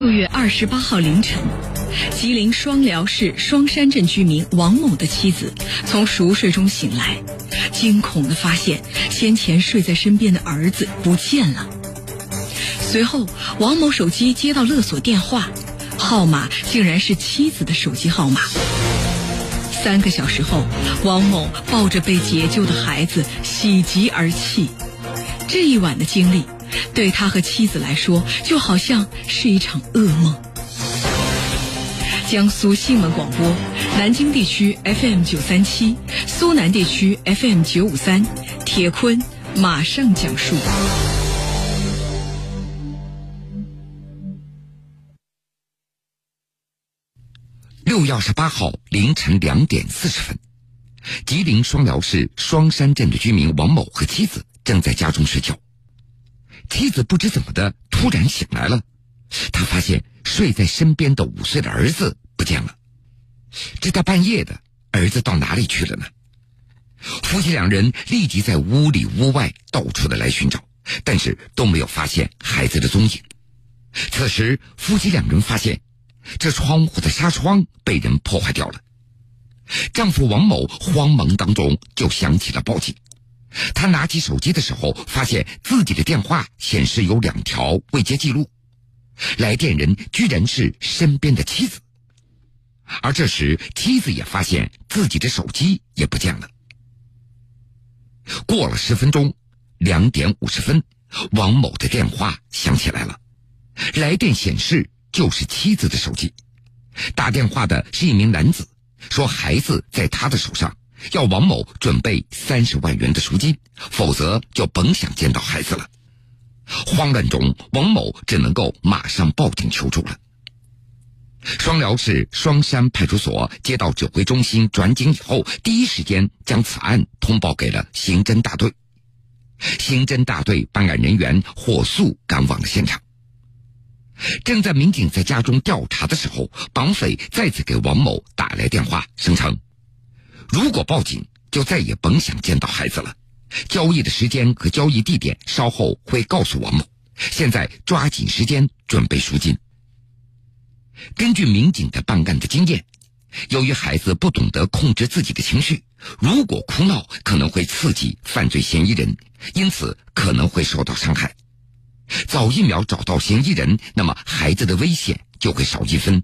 六月二十八号凌晨，吉林双辽市双山镇居民王某的妻子从熟睡中醒来，惊恐的发现先前睡在身边的儿子不见了。随后，王某手机接到勒索电话，号码竟然是妻子的手机号码。三个小时后，王某抱着被解救的孩子喜极而泣。这一晚的经历。对他和妻子来说，就好像是一场噩梦。江苏新闻广播，南京地区 FM 九三七，苏南地区 FM 九五三，铁坤马上讲述。六月二十八号凌晨两点四十分，吉林双辽市双山镇的居民王某和妻子正在家中睡觉。妻子不知怎么的突然醒来了，他发现睡在身边的五岁的儿子不见了。这大半夜的，儿子到哪里去了呢？夫妻两人立即在屋里屋外到处的来寻找，但是都没有发现孩子的踪影。此时，夫妻两人发现这窗户的纱窗被人破坏掉了。丈夫王某慌忙当中就想起了报警。他拿起手机的时候，发现自己的电话显示有两条未接记录，来电人居然是身边的妻子。而这时，妻子也发现自己的手机也不见了。过了十分钟，两点五十分，王某的电话响起来了，来电显示就是妻子的手机，打电话的是一名男子，说孩子在他的手上。要王某准备三十万元的赎金，否则就甭想见到孩子了。慌乱中，王某只能够马上报警求助了。双辽市双山派出所接到指挥中心转警以后，第一时间将此案通报给了刑侦大队。刑侦大队办案人员火速赶往了现场。正在民警在家中调查的时候，绑匪再次给王某打来电话，声称。如果报警，就再也甭想见到孩子了。交易的时间和交易地点稍后会告诉王某。现在抓紧时间准备赎金。根据民警的办案的经验，由于孩子不懂得控制自己的情绪，如果哭闹可能会刺激犯罪嫌疑人，因此可能会受到伤害。早一秒找到嫌疑人，那么孩子的危险就会少一分。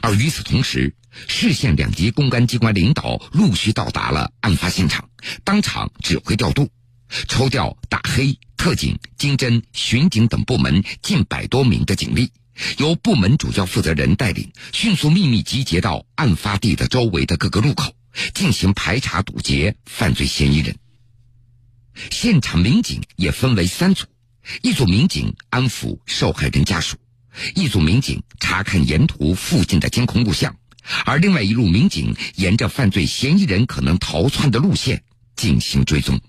而与此同时，市县两级公安机关领导陆续到达了案发现场，当场指挥调度，抽调打黑、特警、经侦、巡警等部门近百多名的警力，由部门主要负责人带领，迅速秘密集结到案发地的周围的各个路口，进行排查堵截犯罪嫌疑人。现场民警也分为三组，一组民警安抚受害人家属。一组民警查看沿途附近的监控录像，而另外一路民警沿着犯罪嫌疑人可能逃窜的路线进行追踪。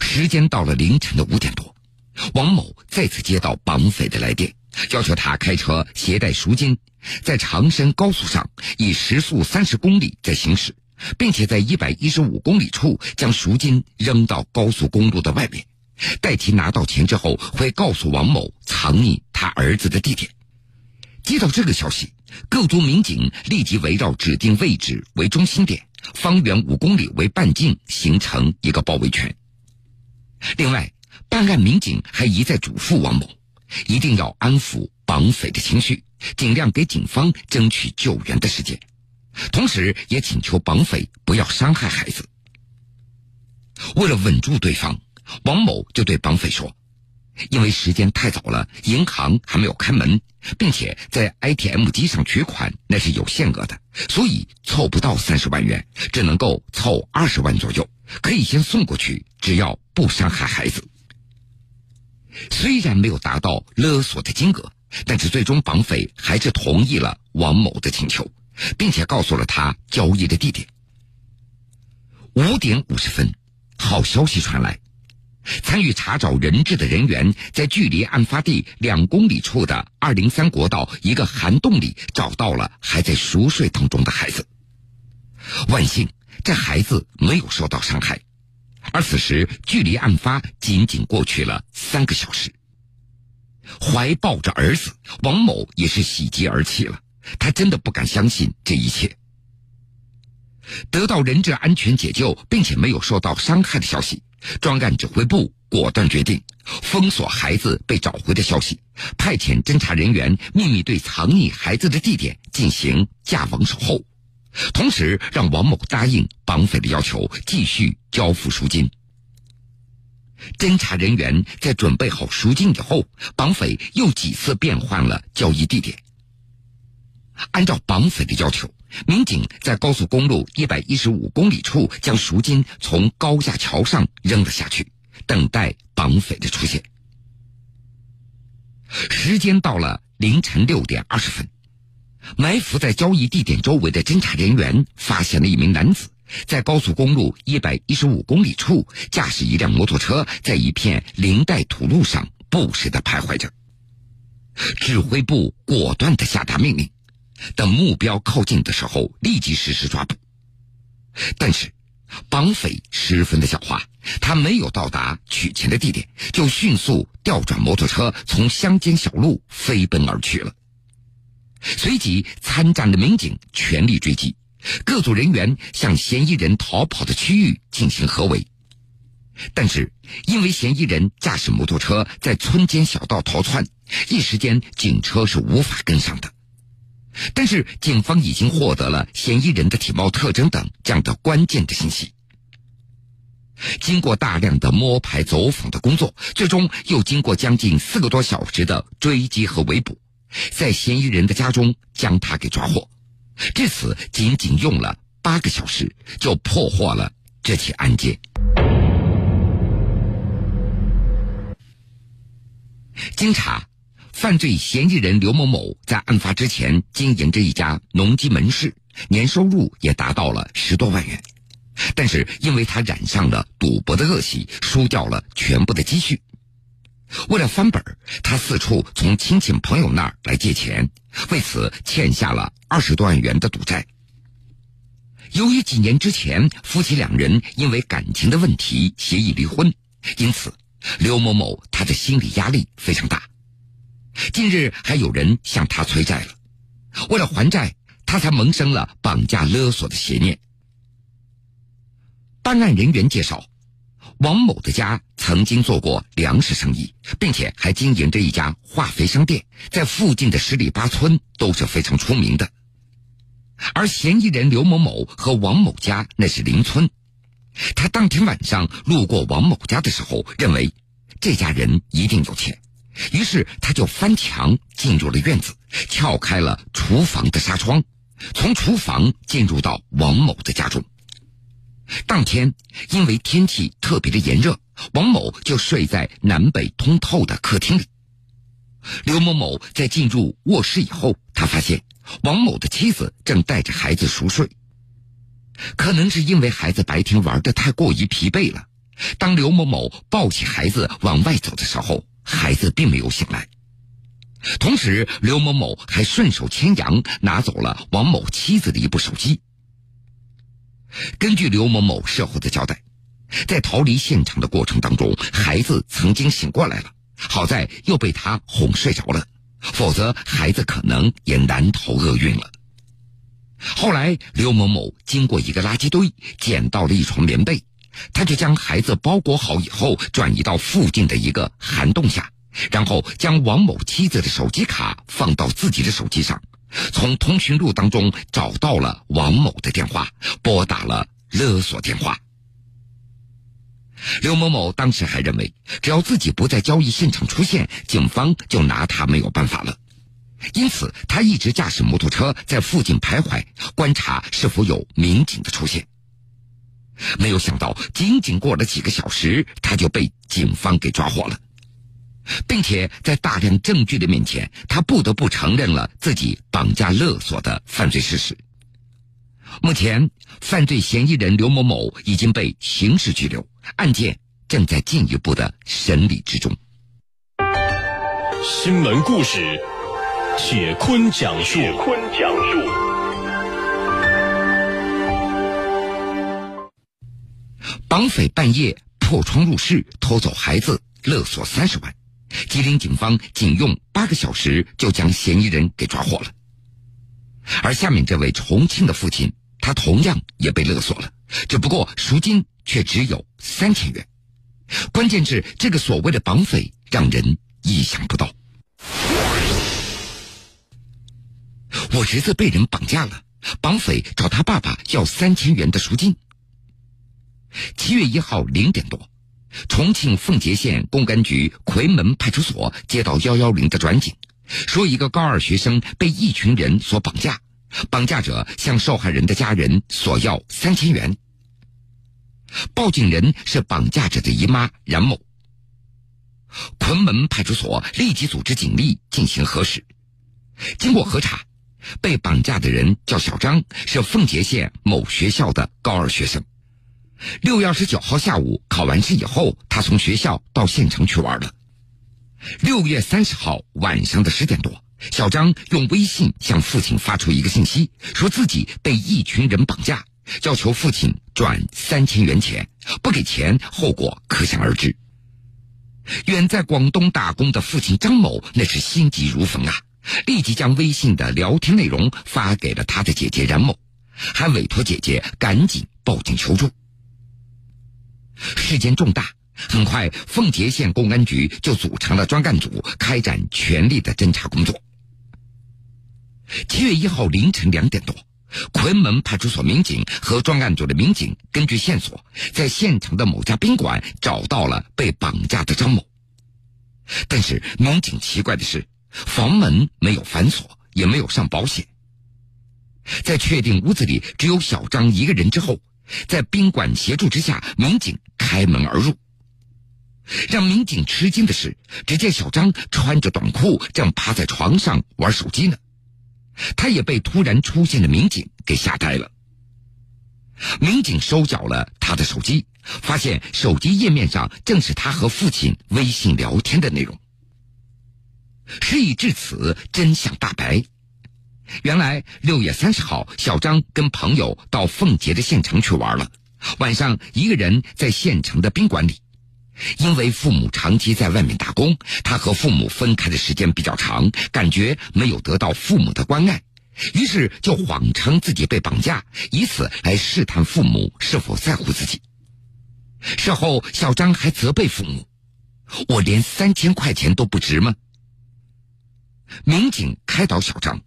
时间到了凌晨的五点多，王某再次接到绑匪的来电，要求他开车携带赎金，在长深高速上以时速三十公里在行驶，并且在一百一十五公里处将赎金扔到高速公路的外面。待其拿到钱之后，会告诉王某藏匿他儿子的地点。接到这个消息，各组民警立即围绕指定位置为中心点，方圆五公里为半径，形成一个包围圈。另外，办案民警还一再嘱咐王某，一定要安抚绑匪的情绪，尽量给警方争取救援的时间，同时也请求绑匪不要伤害孩子。为了稳住对方。王某就对绑匪说：“因为时间太早了，银行还没有开门，并且在 ATM 机上取款那是有限额的，所以凑不到三十万元，只能够凑二十万左右，可以先送过去，只要不伤害孩子。”虽然没有达到勒索的金额，但是最终绑匪还是同意了王某的请求，并且告诉了他交易的地点。五点五十分，好消息传来。参与查找人质的人员在距离案发地两公里处的二零三国道一个涵洞里找到了还在熟睡当中的孩子。万幸，这孩子没有受到伤害，而此时距离案发仅仅过去了三个小时。怀抱着儿子，王某也是喜极而泣了。他真的不敢相信这一切。得到人质安全解救并且没有受到伤害的消息，专案指挥部果断决定封锁孩子被找回的消息，派遣侦查人员秘密对藏匿孩子的地点进行架网守候，同时让王某答应绑匪的要求，继续交付赎金。侦查人员在准备好赎金以后，绑匪又几次变换了交易地点。按照绑匪的要求，民警在高速公路一百一十五公里处将赎金从高架桥上扔了下去，等待绑匪的出现。时间到了凌晨六点二十分，埋伏在交易地点周围的侦查人员发现了一名男子在高速公路一百一十五公里处驾驶一辆摩托车，在一片林带土路上不时的徘徊着。指挥部果断的下达命令。等目标靠近的时候，立即实施抓捕。但是，绑匪十分的狡猾，他没有到达取钱的地点，就迅速调转摩托车，从乡间小路飞奔而去了。随即，参战的民警全力追击，各组人员向嫌疑人逃跑的区域进行合围。但是，因为嫌疑人驾驶摩托车在村间小道逃窜，一时间警车是无法跟上的。但是，警方已经获得了嫌疑人的体貌特征等这样的关键的信息。经过大量的摸排走访的工作，最终又经过将近四个多小时的追击和围捕，在嫌疑人的家中将他给抓获。至此，仅仅用了八个小时就破获了这起案件。经查。犯罪嫌疑人刘某某在案发之前经营着一家农机门市，年收入也达到了十多万元。但是因为他染上了赌博的恶习，输掉了全部的积蓄。为了翻本，他四处从亲戚朋友那儿来借钱，为此欠下了二十多万元的赌债。由于几年之前夫妻两人因为感情的问题协议离婚，因此刘某某他的心理压力非常大。近日还有人向他催债了，为了还债，他才萌生了绑架勒索的邪念。办案人员介绍，王某的家曾经做过粮食生意，并且还经营着一家化肥商店，在附近的十里八村都是非常出名的。而嫌疑人刘某某和王某家那是邻村，他当天晚上路过王某家的时候，认为这家人一定有钱。于是他就翻墙进入了院子，撬开了厨房的纱窗，从厨房进入到王某的家中。当天因为天气特别的炎热，王某就睡在南北通透的客厅里。刘某某在进入卧室以后，他发现王某的妻子正带着孩子熟睡。可能是因为孩子白天玩的太过于疲惫了，当刘某某抱起孩子往外走的时候。孩子并没有醒来，同时刘某某还顺手牵羊拿走了王某妻子的一部手机。根据刘某某事后的交代，在逃离现场的过程当中，孩子曾经醒过来了，好在又被他哄睡着了，否则孩子可能也难逃厄运了。后来刘某某经过一个垃圾堆捡到了一床棉被。他就将孩子包裹好以后，转移到附近的一个涵洞下，然后将王某妻子的手机卡放到自己的手机上，从通讯录当中找到了王某的电话，拨打了勒索电话。刘某某当时还认为，只要自己不在交易现场出现，警方就拿他没有办法了，因此他一直驾驶摩托车在附近徘徊，观察是否有民警的出现。没有想到，仅仅过了几个小时，他就被警方给抓获了，并且在大量证据的面前，他不得不承认了自己绑架勒索的犯罪事实。目前，犯罪嫌疑人刘某某已经被刑事拘留，案件正在进一步的审理之中。新闻故事，铁坤讲述。铁坤讲述。绑匪半夜破窗入室偷走孩子，勒索三十万。吉林警方仅用八个小时就将嫌疑人给抓获了。而下面这位重庆的父亲，他同样也被勒索了，只不过赎金却只有三千元。关键是这个所谓的绑匪让人意想不到。我侄子被人绑架了，绑匪找他爸爸要三千元的赎金。七月一号零点多，重庆奉节县公安局奎门派出所接到幺幺零的转警，说一个高二学生被一群人所绑架，绑架者向受害人的家人索要三千元。报警人是绑架者的姨妈冉某。昆门派出所立即组织警力进行核实，经过核查。被绑架的人叫小张，是奉节县某学校的高二学生。六月二十九号下午考完试以后，他从学校到县城去玩了。六月三十号晚上的十点多，小张用微信向父亲发出一个信息，说自己被一群人绑架，要求父亲转三千元钱，不给钱后果可想而知。远在广东打工的父亲张某那是心急如焚啊。立即将微信的聊天内容发给了他的姐姐冉某，还委托姐姐赶紧报警求助。事件重大，很快奉节县公安局就组成了专案组，开展全力的侦查工作。七月一号凌晨两点多，奎门派出所民警和专案组的民警根据线索，在县城的某家宾馆找到了被绑架的张某。但是民警奇怪的是。房门没有反锁，也没有上保险。在确定屋子里只有小张一个人之后，在宾馆协助之下，民警开门而入。让民警吃惊的是，只见小张穿着短裤，正趴在床上玩手机呢。他也被突然出现的民警给吓呆了。民警收缴了他的手机，发现手机页面上正是他和父亲微信聊天的内容。事已至此，真相大白。原来六月三十号，小张跟朋友到奉节的县城去玩了，晚上一个人在县城的宾馆里。因为父母长期在外面打工，他和父母分开的时间比较长，感觉没有得到父母的关爱，于是就谎称自己被绑架，以此来试探父母是否在乎自己。事后，小张还责备父母：“我连三千块钱都不值吗？”民警开导小张，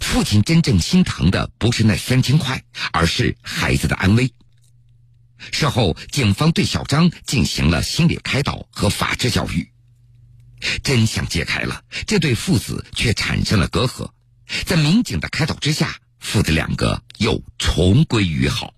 父亲真正心疼的不是那三千块，而是孩子的安危。事后，警方对小张进行了心理开导和法制教育。真相揭开了，这对父子却产生了隔阂。在民警的开导之下，父子两个又重归于好。